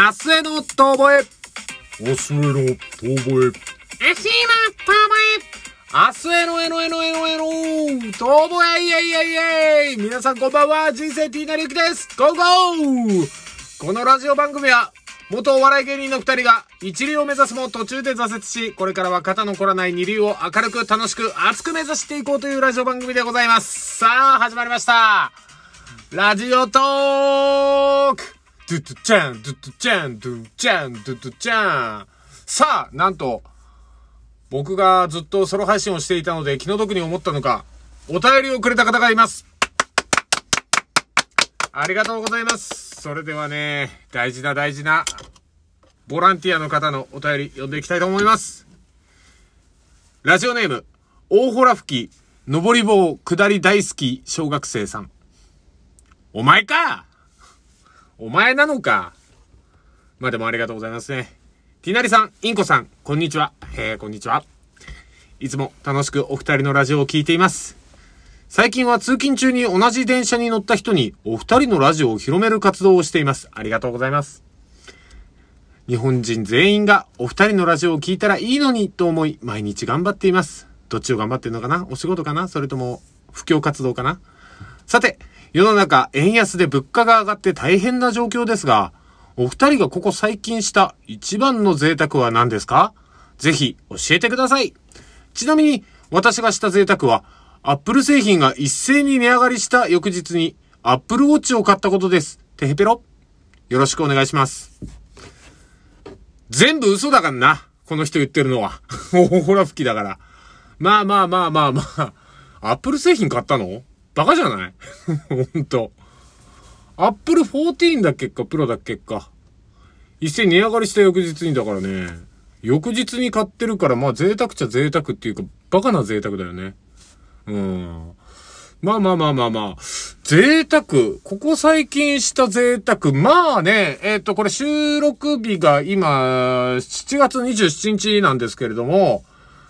明日への遠吠え。明日への遠吠え。明日への遠吠え。明日へのえのえのえのえの遠吠えイェイイェイイェイ皆さんこんばんは人生 T なりゆきですゴーゴーこのラジオ番組は元お笑い芸人の二人が一流を目指すも途中で挫折し、これからは肩の凝らない二流を明るく楽しく熱く目指していこうというラジオ番組でございます。さあ、始まりました。ラジオトークドゥドゥチャン、ドゥドゥチャン、ドゥチャン、ドゥドゥチャン。さあ、なんと、僕がずっとソロ配信をしていたので気の毒に思ったのか、お便りをくれた方がいます。ありがとうございます。それではね、大事な大事な、ボランティアの方のお便り読んでいきたいと思います。ラジオネーム、大洞吹き、登り棒、下り大好き、小学生さん。お前かお前なのかまあでもありがとうございますね。ティナリさん、インコさん、こんにちは。へえ、こんにちは。いつも楽しくお二人のラジオを聞いています。最近は通勤中に同じ電車に乗った人にお二人のラジオを広める活動をしています。ありがとうございます。日本人全員がお二人のラジオを聞いたらいいのにと思い毎日頑張っています。どっちを頑張ってるのかな？お仕事かな？それとも布教活動かな？さて、世の中円安で物価が上がって大変な状況ですが、お二人がここ最近した一番の贅沢は何ですか？ぜひ教えてください。ちなみに私がした贅沢は、アップル製品が一斉に値上がりした翌日にアップルウォッチを買ったことです。てへぺろよろしくお願いします。全部嘘だからな。この人言ってるのは。ほら吹きだから。まあまあまあまあまあ。アップル製品買ったの？バカじゃない？ほんと。アップル14だっけか、プロだっけか？一斉に値上がりした翌日にだからね。翌日に買ってるから、まあ贅沢っちゃ贅沢っていうか、バカな贅沢だよね。うん。まあまあまあまあまあ。贅沢。ここ最近した贅沢。まあね、えっ、と、これ収録日が今、7月27日なんですけれども、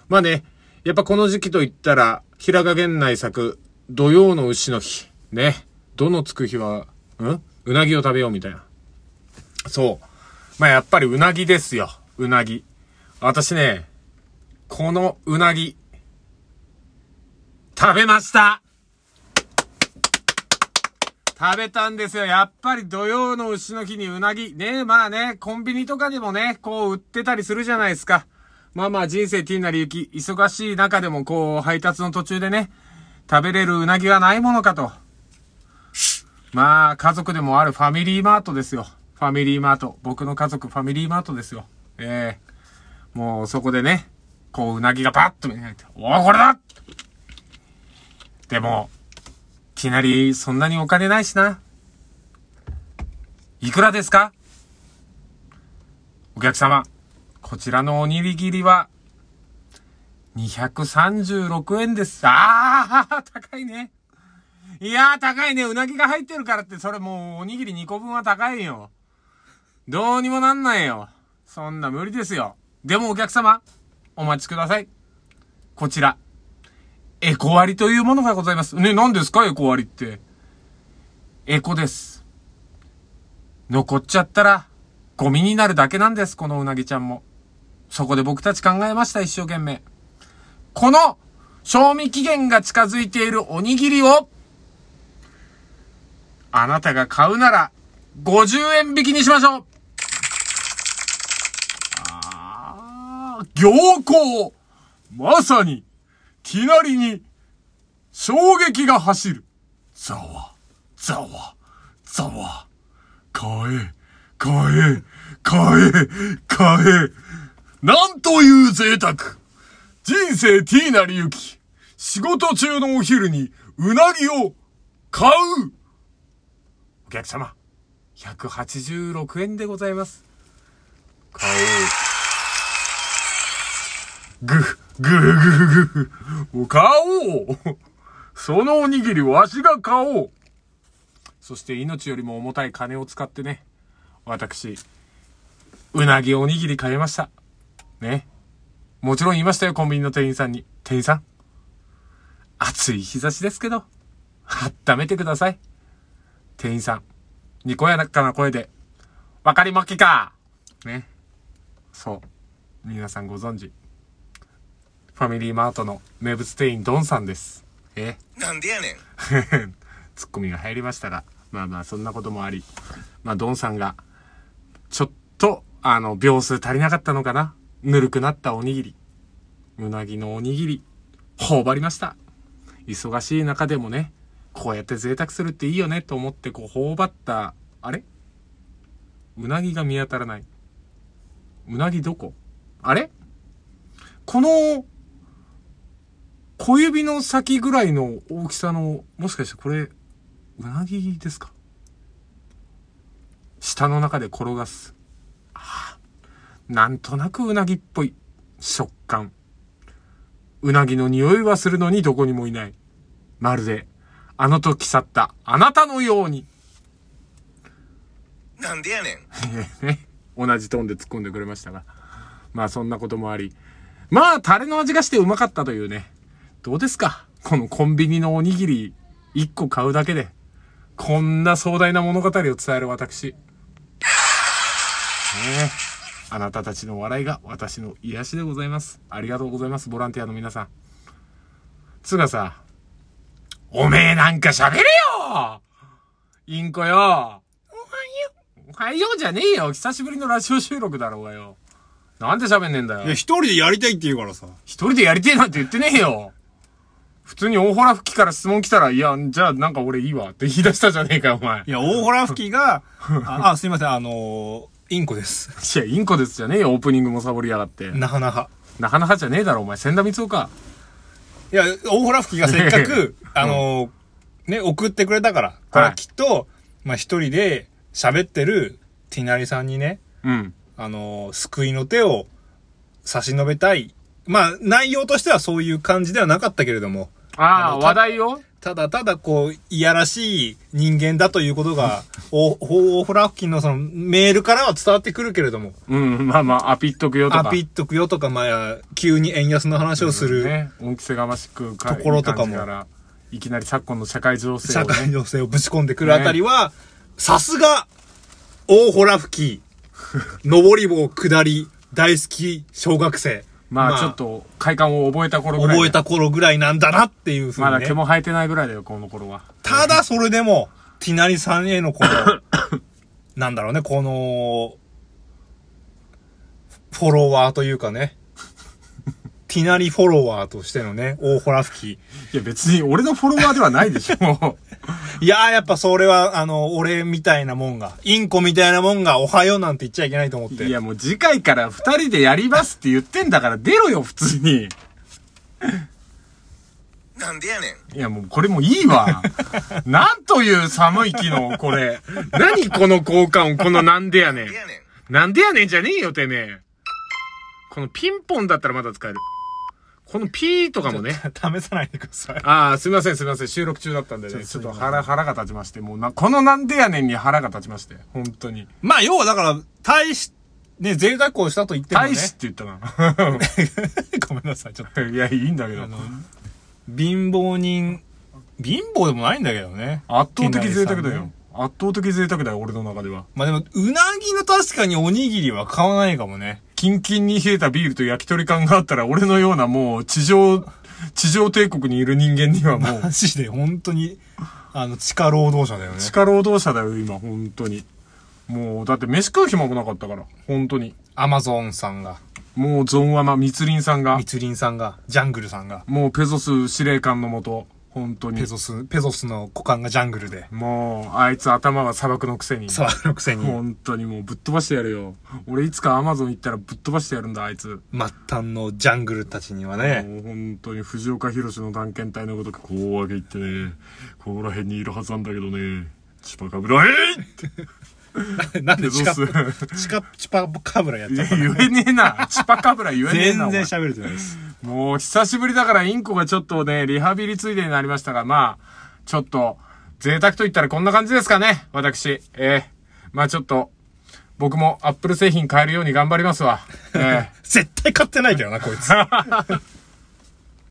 まあね、やっぱこの時期といったら、平賀源内作、土曜の牛の日。ね。どのつく日は、ん？うなぎを食べようみたいな。そう。まあやっぱりうなぎですよ。うなぎ。私ね、このうなぎ、食べました食べたんですよ。やっぱり土曜の牛の日にうなぎ。ねまあね、コンビニとかにもね、こう売ってたりするじゃないですか。まあまあ人生ティーナリユキ、忙しい中でもこう配達の途中でね、食べれるうなぎはないものかと。まあ家族でもあるファミリーマートですよ。ファミリーマート。僕の家族ファミリーマートですよ。ええもうそこでね、こううなぎがパッと目に入って、おおこれだでも、いきなりそんなにお金ないしな。いくらですか?お客様、こちらのおにぎりは、236円です。ああ、高いね。いやー、高いね。うなぎが入ってるからって、それもう、おにぎり2個分は高いよ。どうにもなんないよ。そんな無理ですよ。でもお客様、お待ちください。こちら、エコ割というものがございます。ね、何ですか？エコ割って。エコです。残っちゃったら、ゴミになるだけなんです、このうなぎちゃんも。そこで僕たち考えました、一生懸命。この、賞味期限が近づいているおにぎりを、あなたが買うなら、50円引きにしましょうあー行幸まさに、きなりに、衝撃が走る。ざわ、ざわ、ざわ。買え、買え、買え、買え。なんという贅沢。人生ティーナリユキ。仕事中のお昼にうなぎを買う。お客様、186円でございます。買おう。ぐ、ぐ、ぐ、ぐ、ぐ。買おう。そのおにぎりわしが買おう。そして命よりも重たい金を使ってね、私、うなぎおにぎり買いました。ね。もちろん言いましたよ、コンビニの店員さんに。店員さん。暑い日差しですけど、温めてください。店員さん、にこやかな声で、わかりまっきかね。そう。皆さんご存知。ファミリーマートの名物店員ドンさんです。え？なんでやねん。ツッコミが入りましたが、まあまあそんなこともあり、まあドンさんが、ちょっと、あの、秒数足りなかったのかなぬるくなったおにぎり。うなぎのおにぎり、頬張りました。忙しい中でもね、こうやって贅沢するっていいよねと思ってこう頬張った、あれ？うなぎが見当たらない。うなぎどこ？あれ？この、小指の先ぐらいの大きさの、もしかしてこれ、うなぎですか？舌の中で転がす。なんとなくうなぎっぽい食感。うなぎの匂いはするのにどこにもいない。まるで、あの時去ったあなたのように。なんでやねん。ね、同じトーンで突っ込んでくれましたが。まあそんなこともあり。まあタレの味がしてうまかったというね。どうですか？このコンビニのおにぎり1個買うだけで、こんな壮大な物語を伝える私。ねえ。あなたたちの笑いが私の癒しでございます。ありがとうございます、ボランティアの皆さん。つうかさ、おめえなんか喋れよインコよおはよう。おはようじゃねえよ。久しぶりのラジオ収録だろうがよ。なんで喋んねえんだよいや、。一人でやりたいって言うからさ。一人でやりてえなんて言ってねえよ。普通に大洞吹きから質問来たら、いや、じゃあなんか俺いいわって言い出したじゃねえかよ、お前。いや、大洞吹きが、あ、あすいません、あのー、インコです。いや、インコですじゃねえよ、オープニングもサボりやがって。なかなか。なかなかじゃねえだろ、お前。千田光夫か。いや、大洞吹きがせっかく、あのー、ね、送ってくれたから。これはきっと、まあ、一人で喋ってるティナリさんにね、うん。あのー、救いの手を差し伸べたい。まあ、内容としてはそういう感じではなかったけれども、ああ、話題を？ただただこう、いやらしい人間だということが、お、大洞吹きのそのメールからは伝わってくるけれども、うん、まあまあ、アピっとくよとか。アピっとくよとか、まあ、急に円安の話をする、ね。恩着せがましくか、ところとかもいきなり昨今の社会情勢を、ね。社会情勢をぶち込んでくるあたりは、さすが、大洞吹き、上り棒下り、大好き小学生。まあちょっと、快感を覚えた頃ぐらい。覚えた。頃ぐらいなんだなっていうふうに、ね。まだ毛も生えてないぐらいだよ、この頃は。ただそれでも、ティナリさんへのこの、なんだろうね、この、フォロワーというかね、ティナリフォロワーとしてのね、大洞吹き。いや別に俺のフォロワーではないでしょ。いやーやっぱそれは、あの、俺みたいなもんが、インコみたいなもんが、おはようなんて言っちゃいけないと思って。いやもう次回から二人でやりますって言ってんだから出ろよ、普通に。なんでやねん。いやもうこれもういいわ。なんという寒い昨日、これ。何この交換音、このなんで。やねん。なんでやねんじゃねえよ、てめえ。このピンポンだったらまだ使える。このピーとかもね。試さないでください。ああ、すみません、すみません。収録中だったんでね。ちょっと腹、腹が立ちまして。もうな、このなんでやねんに腹が立ちまして。本当に。まあ、要はだから、大し、ね、贅沢をしたと言ってもね。大使って言ったな。ごめんなさい、ちょっと。いや、いいんだけど貧乏人、貧乏でもないんだけどね。圧倒的贅沢だよ。圧倒的贅沢だよ、俺の中では。まあでも、うなぎの確かにおにぎりは買わないかもね。キンキンに冷えたビールと焼き鳥感があったら、俺のようなもう、地上、地上帝国にいる人間にはもう、マジで本当に、あの、地下労働者だよね。地下労働者だよ、今、本当に。もう、だって飯食う暇もなかったから、本当に。アマゾンさんが、もう、ゾンワマ、密林さんが、密林さんが、ジャングルさんが、もう、ペゾス司令官のもと、本当にペ。ゾス、ペゾスの股間がジャングルで、もう、あいつ頭は砂漠のくせに。沢のくせに、本当にもうぶっ飛ばしてやるよ。俺いつかアマゾン行ったらぶっ飛ばしてやるんだ、あいつ。末端のジャングルたちにはね、もう本当に藤岡弘の探検隊のごとく、こう分け行ってね、ここら辺にいるはずなんだけどね、チパカブラ、え いなんでチカ、チカ、チパカブラやっいやちゃったの？言えねえな。チパカブラ言えねえな。全然喋れてないです。もう久しぶりだからインコがちょっとね、リハビリついでになりましたが、まあ、ちょっと、贅沢と言ったらこんな感じですかね、私。ええまあちょっと、僕もアップル製品買えるように頑張りますわ。ええ 絶対買ってないけどな、こいつ。